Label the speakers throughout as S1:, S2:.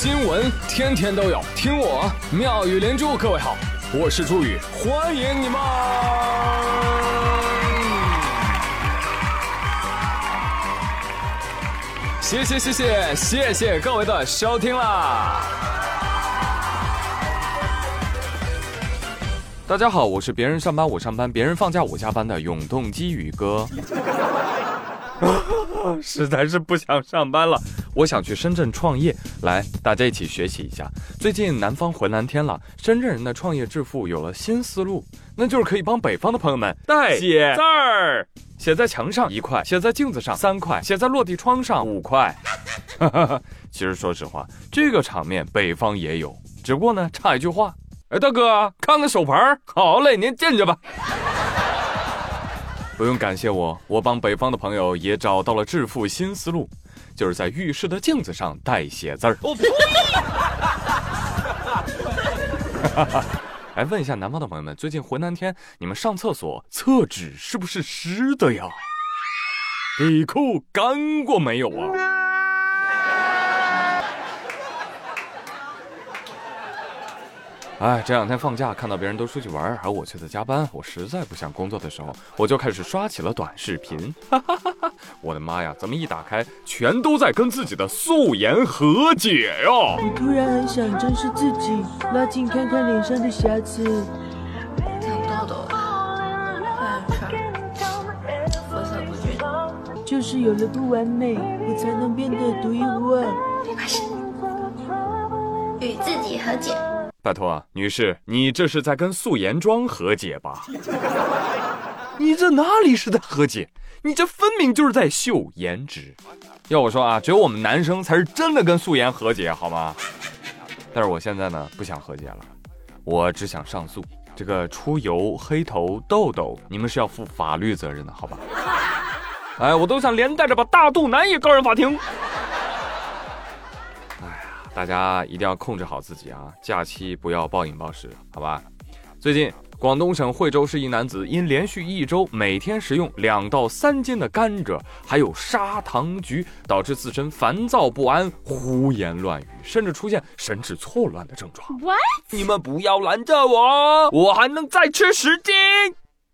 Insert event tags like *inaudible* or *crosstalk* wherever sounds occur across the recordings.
S1: 新闻天天都有，听我妙语连珠。各位好，我是朱宇，欢迎你们！谢谢谢谢谢谢各位的收听啦！大家好，我是别人上班我上班，别人放假我加班的永动机宇哥。*laughs* 实在是不想上班了，我想去深圳创业。来，大家一起学习一下。最近南方回蓝天了，深圳人的创业致富有了新思路，那就是可以帮北方的朋友们代写字儿，写在墙上一块，写在镜子上三块，写在落地窗上五块。*laughs* 其实说实话，这个场面北方也有，只不过呢差一句话。哎，大哥，看看手牌好嘞，您进去吧。*laughs* 不用感谢我，我帮北方的朋友也找到了致富新思路，就是在浴室的镜子上代写字儿。我呸！*laughs* 来问一下南方的朋友们，最近回南天，你们上厕所厕纸是不是湿的呀？底裤干过没有啊？哎，这两天放假，看到别人都出去玩，而我却在加班，我实在不想工作的时候，我就开始刷起了短视频。*laughs* 哈哈哈哈我的妈呀，怎么一打开，全都在跟自己的素颜和解呀？
S2: 我突然很想正视自己，拉近看看脸上的瑕疵。
S3: 长痘痘，黑眼圈，肤色不均，
S2: 就是有了不完美，我才能变得独一无二。
S3: 没关系，与自己和解。
S1: 拜托，女士，你这是在跟素颜妆和解吧？*laughs* 你这哪里是在和解？你这分明就是在秀颜值。要我说啊，只有我们男生才是真的跟素颜和解，好吗？但是我现在呢，不想和解了，我只想上诉。这个出油、黑头、痘痘，你们是要负法律责任的，好吧？*laughs* 哎，我都想连带着把大肚腩也告上法庭。大家一定要控制好自己啊！假期不要暴饮暴食，好吧？最近，广东省惠州市一男子因连续一周每天食用两到三斤的甘蔗，还有砂糖橘，导致自身烦躁不安、胡言乱语，甚至出现神志错乱的症状。
S3: What？
S1: 你们不要拦着我，我还能再吃十斤。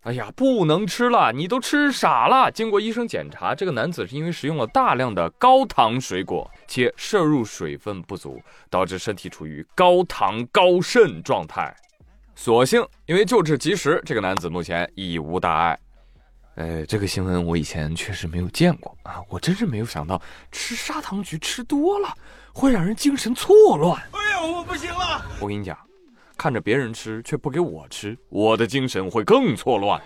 S1: 哎呀，不能吃了！你都吃傻了。经过医生检查，这个男子是因为食用了大量的高糖水果，且摄入水分不足，导致身体处于高糖高渗状态。所幸因为救治及时，这个男子目前已无大碍。呃，这个新闻我以前确实没有见过啊！我真是没有想到，吃砂糖橘吃多了会让人精神错乱。哎呀，我不行了！我跟你讲。看着别人吃却不给我吃，我的精神会更错乱。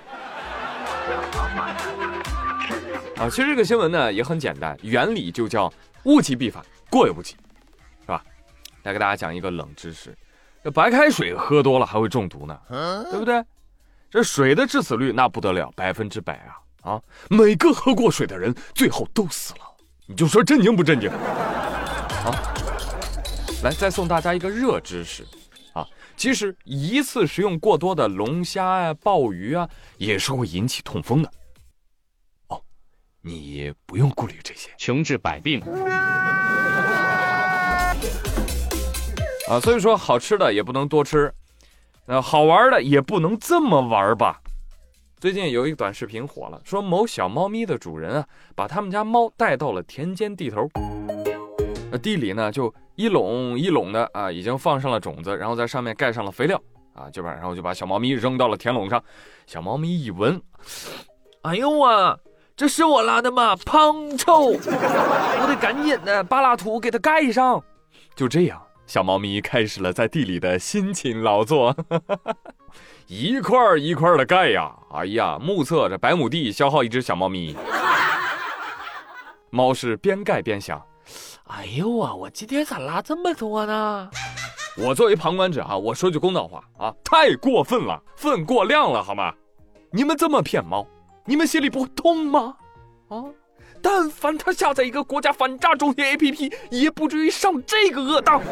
S1: 啊，其实这个新闻呢也很简单，原理就叫物极必反，过犹不及，是吧？来给大家讲一个冷知识：这白开水喝多了还会中毒呢，对不对？这水的致死率那不得了，百分之百啊！啊，每个喝过水的人最后都死了，你就说震惊不震惊？好，来再送大家一个热知识。其实一次食用过多的龙虾啊、鲍鱼啊，也是会引起痛风的。哦，你不用顾虑这些，
S4: 穷治百病。
S1: 啊，所以说好吃的也不能多吃，那好玩的也不能这么玩吧。最近有一个短视频火了，说某小猫咪的主人啊，把他们家猫带到了田间地头，那地里呢就。一垄一垄的啊，已经放上了种子，然后在上面盖上了肥料啊，就把然后就把小猫咪扔到了田垄上。小猫咪一闻，哎呦啊，这是我拉的吗？胖臭！我得赶紧的扒拉土给它盖上。就这样，小猫咪开始了在地里的辛勤劳作，一块一块的盖呀。哎呀，目测这百亩地消耗一只小猫咪。猫是边盖边想。哎呦啊！我今天咋拉这么多呢？*laughs* 我作为旁观者啊，我说句公道话啊，太过分了，分过量了，好吗？你们这么骗猫，你们心里不痛吗？啊！但凡他下载一个国家反诈中心 APP，也不至于上这个恶当。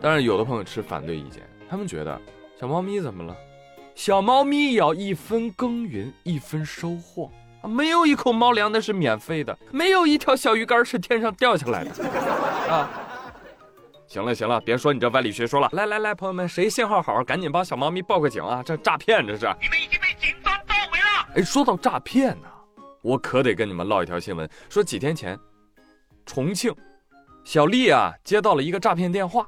S1: 但是，有的朋友持反对意见，他们觉得小猫咪怎么了？小猫咪要一分耕耘一分收获。啊没有一口猫粮那是免费的，没有一条小鱼干是天上掉下来的 *laughs* 啊！行了行了，别说你这歪理学说了。来来来，朋友们，谁信号好，赶紧帮小猫咪报个警啊！这诈骗这是。
S4: 你们已经被警方包围了。
S1: 哎，说到诈骗呢，我可得跟你们唠一条新闻。说几天前，重庆小丽啊接到了一个诈骗电话，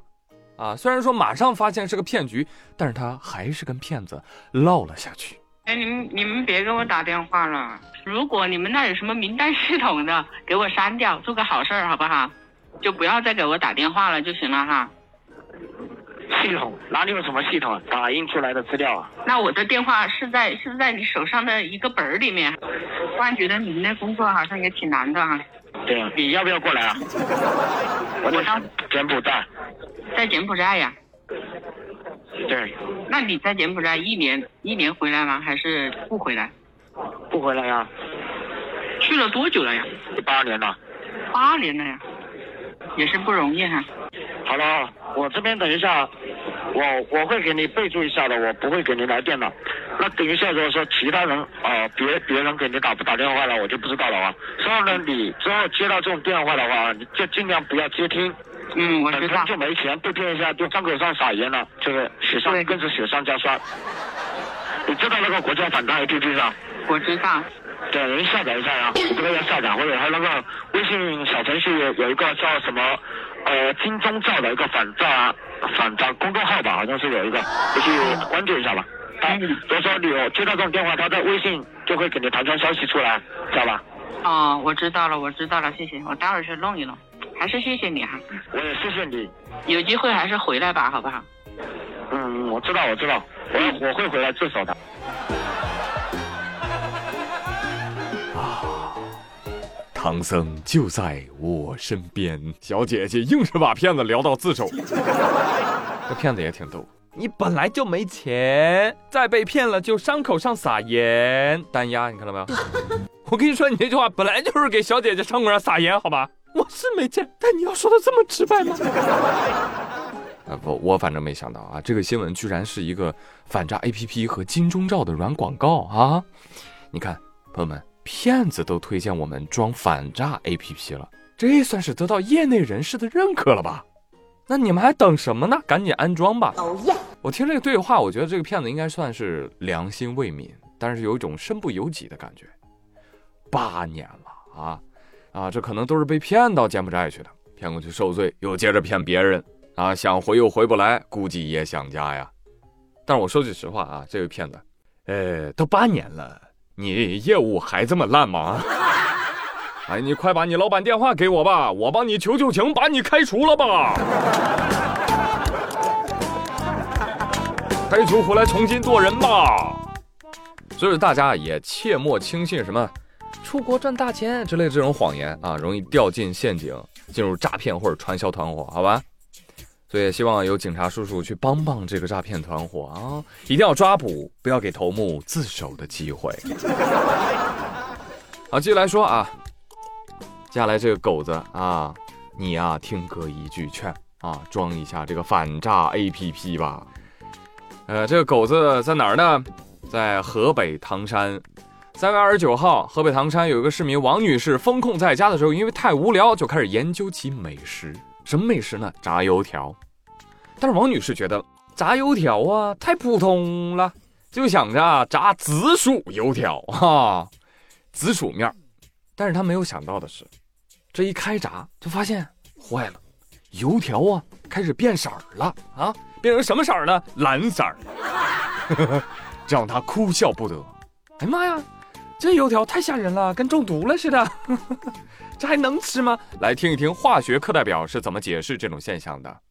S1: 啊，虽然说马上发现是个骗局，但是她还是跟骗子唠了下去。
S5: 哎，你们你们别给我打电话了。如果你们那有什么名单系统的，*laughs* 给我删掉，做个好事儿好不好？就不要再给我打电话了就行了哈。
S4: 系统哪里有什么系统？打印出来的资料啊。
S5: 那我的电话是在是在你手上的一个本儿里面。突然觉得你们那工作好像也挺难的哈。
S4: 对啊，你要不要过来啊？*laughs* 我在
S5: 当
S4: 柬埔寨。
S5: 在柬埔寨呀？
S4: 对，
S5: 那你在柬埔寨一年一年回来吗？还是不回来？
S4: 不回来呀？
S5: 去了多久了呀？
S4: 八年了。
S5: 八年了呀，也是不容易哈。
S4: 好了，我这边等一下，我我会给你备注一下的，我不会给你来电的。那等一下如果说其他人啊、别别人给你打不打电话了，我就不知道了啊。之后呢，你之后接到这种电话的话，你就尽量不要接听。
S5: 嗯，我知道
S4: 本身。就没钱，被骗一下就伤口上撒盐了，就是雪上
S5: 对
S4: 更是雪上加霜。你知道那个国家反诈 APP 上？
S5: 我知道。
S4: 对，您下载一下呀，你这个要下载，或者还有那个微信小程序有有一个叫什么呃金钟罩的一个反诈反诈公众号吧，好像是有一个，你去关注一下吧。他比如说你有接到这种电话，他在微信就会给你弹窗消息出来，知道吧？
S5: 哦，我知道了，我知道了，谢谢。我待会儿去弄一弄。还是谢谢你哈，
S4: 我也谢谢你。
S5: 有机会还是回来吧，好不好？
S4: 嗯，我知道，我知道，我我会回来自首的。
S1: 唐僧就在我身边，小姐姐硬是把骗子聊到自首。*laughs* 这骗子也挺逗，你本来就没钱，再被骗了就伤口上撒盐，单压，你看到没有？*laughs* 我跟你说，你这句话本来就是给小姐姐伤口上撒盐，好吧？我是没见，但你要说的这么直白吗？*laughs* 啊不，我反正没想到啊，这个新闻居然是一个反诈 APP 和金钟罩的软广告啊！你看，朋友们，骗子都推荐我们装反诈 APP 了，这算是得到业内人士的认可了吧？那你们还等什么呢？赶紧安装吧！我听这个对话，我觉得这个骗子应该算是良心未泯，但是有一种身不由己的感觉。八年了啊啊，这可能都是被骗到柬埔寨去的，骗过去受罪，又接着骗别人啊，想回又回不来，估计也想家呀。但是我说句实话啊，这位骗子，呃，都八年了，你业务还这么烂吗？*laughs* 哎，你快把你老板电话给我吧，我帮你求求情，把你开除了吧。开除回来重新做人吧。所以大家也切莫轻信什么出国赚大钱之类这种谎言啊，容易掉进陷阱，进入诈骗或者传销团伙，好吧？所以希望有警察叔叔去帮帮这个诈骗团伙啊，一定要抓捕，不要给头目自首的机会。*laughs* 好，继续来说啊，接下来这个狗子啊，你呀、听哥一句劝啊，装一下这个反诈 APP 吧。呃，这个狗子在哪儿呢？在河北唐山。三月二十九号，河北唐山有一个市民王女士封控在家的时候，因为太无聊，就开始研究起美食。什么美食呢？炸油条。但是王女士觉得炸油条啊太普通了，就想着炸紫薯油条哈、紫薯面。但是她没有想到的是，这一开炸就发现坏了，油条啊开始变色儿了啊，变成什么色儿呢？蓝色儿，*laughs* 这让她哭笑不得。哎妈呀，这油条太吓人了，跟中毒了似的，*laughs* 这还能吃吗？来听一听化学课代表是怎么解释这种现象的。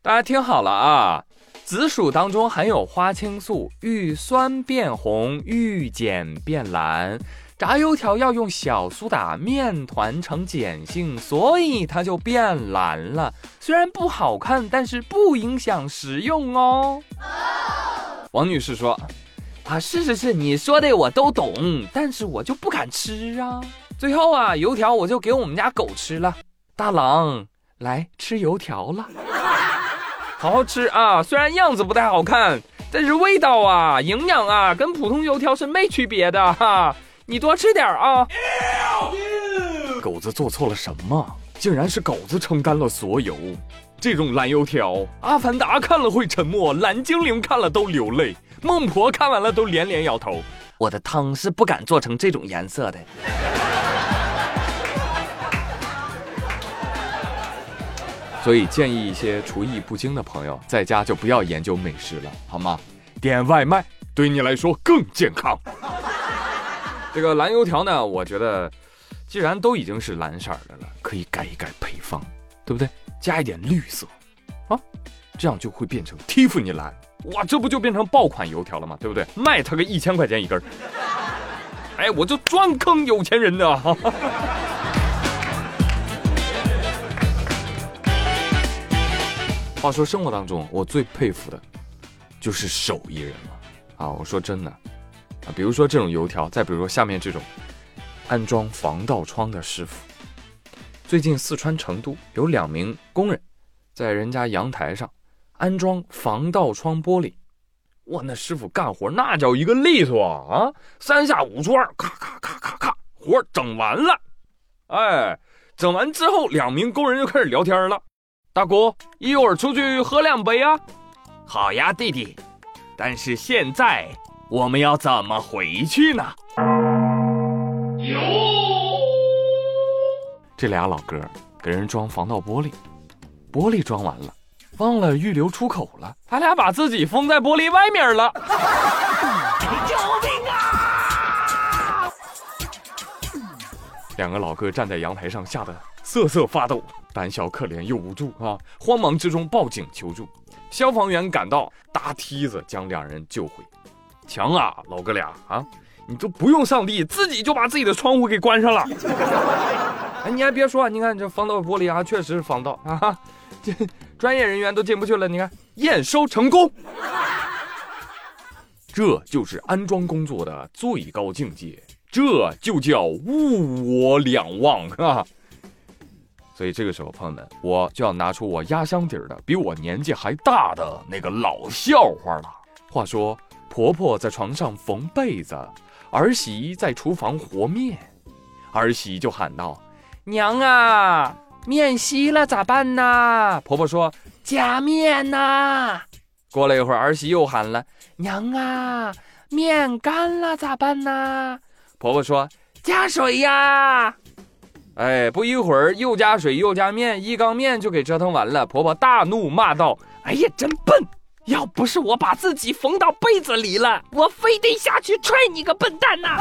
S1: 大家听好了啊，紫薯当中含有花青素，遇酸变红，遇碱变蓝。炸油条要用小苏打面团成碱性，所以它就变蓝了。虽然不好看，但是不影响食用哦。王女士说：“啊，是是是，你说的我都懂，但是我就不敢吃啊。最后啊，油条我就给我们家狗吃了。大郎，来吃油条了。”好好吃啊！虽然样子不太好看，但是味道啊、营养啊，跟普通油条是没区别的哈。你多吃点啊。狗子做错了什么？竟然是狗子承担了所有。这种蓝油条，阿凡达看了会沉默，蓝精灵看了都流泪，孟婆看完了都连连摇头。我的汤是不敢做成这种颜色的。所以建议一些厨艺不精的朋友，在家就不要研究美食了，好吗？点外卖对你来说更健康。这个蓝油条呢，我觉得，既然都已经是蓝色的了，可以改一改配方，对不对？加一点绿色，啊，这样就会变成蒂芙尼蓝。哇，这不就变成爆款油条了吗？对不对？卖他个一千块钱一根儿。哎，我就专坑有钱人的。*laughs* 话说生活当中，我最佩服的，就是手艺人了啊！我说真的，啊，比如说这种油条，再比如说下面这种安装防盗窗的师傅。最近四川成都有两名工人，在人家阳台上安装防盗窗玻璃，哇，那师傅干活那叫一个利索啊！三下五除二，咔咔咔咔咔，活整完了。哎，整完之后，两名工人就开始聊天了。大姑，一会儿出去喝两杯啊！好呀，弟弟。但是现在我们要怎么回去呢？这俩老哥给人装防盗玻璃，玻璃装完了，忘了预留出口了，他俩把自己封在玻璃外面了。救命啊！两个老哥站在阳台上，吓得瑟瑟发抖。胆小可怜又无助啊！慌忙之中报警求助，消防员赶到，搭梯子将两人救回。强啊，老哥俩啊，你都不用上帝，自己就把自己的窗户给关上了。*laughs* 哎，你还别说，你看这防盗玻璃啊，确实是防盗啊，这专业人员都进不去了。你看，验收成功，*laughs* 这就是安装工作的最高境界，这就叫物我两忘 *laughs* 啊。所以这个时候，朋友们，我就要拿出我压箱底儿的、比我年纪还大的那个老笑话了。话说，婆婆在床上缝被子，儿媳在厨房和面，儿媳就喊道：“娘啊，面稀了咋办呢？”婆婆说：“加面呐。”过了一会儿，儿媳又喊了：“娘啊，面干了咋办呢？”婆婆说：“加水呀。”哎，不一会儿又加水又加面，一缸面就给折腾完了。婆婆大怒骂道：“哎呀，真笨！要不是我把自己缝到被子里了，我非得下去踹你个笨蛋呐！”